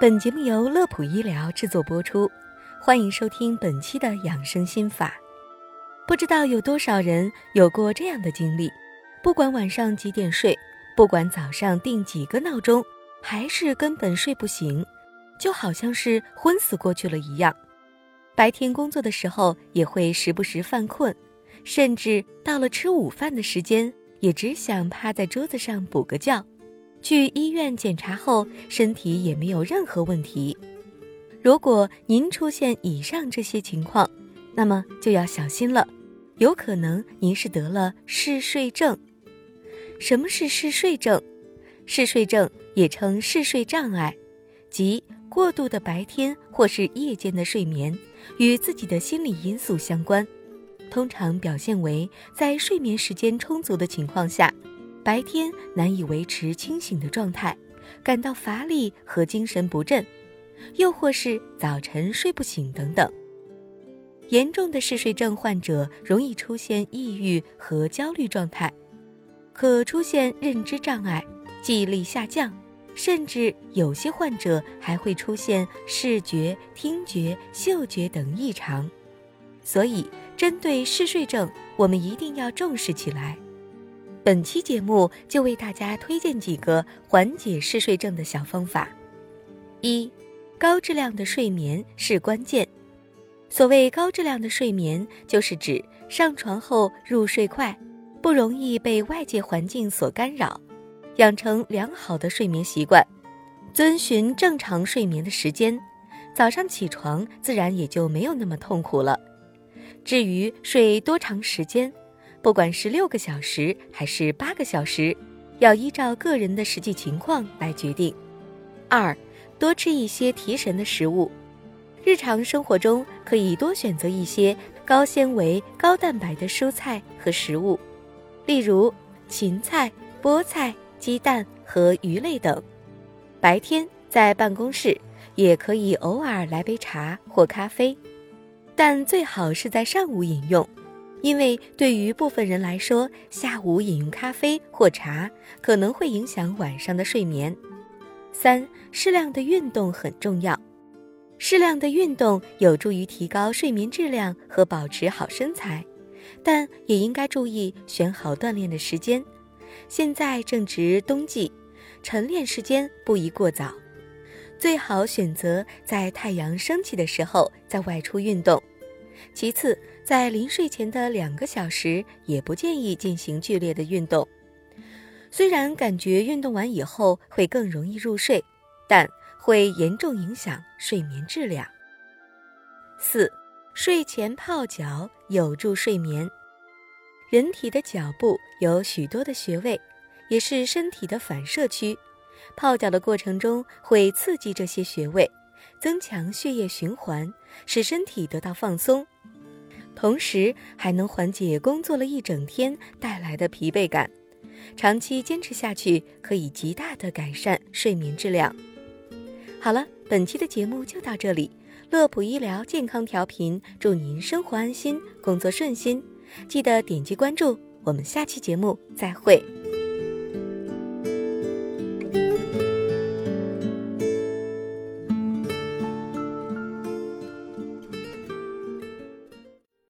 本节目由乐普医疗制作播出，欢迎收听本期的养生心法。不知道有多少人有过这样的经历：不管晚上几点睡，不管早上定几个闹钟，还是根本睡不醒，就好像是昏死过去了一样。白天工作的时候也会时不时犯困，甚至到了吃午饭的时间，也只想趴在桌子上补个觉。去医院检查后，身体也没有任何问题。如果您出现以上这些情况，那么就要小心了，有可能您是得了嗜睡症。什么是嗜睡症？嗜睡症也称嗜睡障碍，即过度的白天或是夜间的睡眠与自己的心理因素相关，通常表现为在睡眠时间充足的情况下。白天难以维持清醒的状态，感到乏力和精神不振，又或是早晨睡不醒等等。严重的嗜睡症患者容易出现抑郁和焦虑状态，可出现认知障碍、记忆力下降，甚至有些患者还会出现视觉、听觉、嗅觉等异常。所以，针对嗜睡症，我们一定要重视起来。本期节目就为大家推荐几个缓解嗜睡症的小方法。一，高质量的睡眠是关键。所谓高质量的睡眠，就是指上床后入睡快，不容易被外界环境所干扰，养成良好的睡眠习惯，遵循正常睡眠的时间，早上起床自然也就没有那么痛苦了。至于睡多长时间，不管是六个小时还是八个小时，要依照个人的实际情况来决定。二，多吃一些提神的食物，日常生活中可以多选择一些高纤维、高蛋白的蔬菜和食物，例如芹菜、菠菜、鸡蛋和鱼类等。白天在办公室也可以偶尔来杯茶或咖啡，但最好是在上午饮用。因为对于部分人来说，下午饮用咖啡或茶可能会影响晚上的睡眠。三、适量的运动很重要，适量的运动有助于提高睡眠质量和保持好身材，但也应该注意选好锻炼的时间。现在正值冬季，晨练时间不宜过早，最好选择在太阳升起的时候再外出运动。其次，在临睡前的两个小时也不建议进行剧烈的运动。虽然感觉运动完以后会更容易入睡，但会严重影响睡眠质量。四，睡前泡脚有助睡眠。人体的脚部有许多的穴位，也是身体的反射区。泡脚的过程中会刺激这些穴位。增强血液循环，使身体得到放松，同时还能缓解工作了一整天带来的疲惫感。长期坚持下去，可以极大的改善睡眠质量。好了，本期的节目就到这里。乐普医疗健康调频，祝您生活安心，工作顺心。记得点击关注，我们下期节目再会。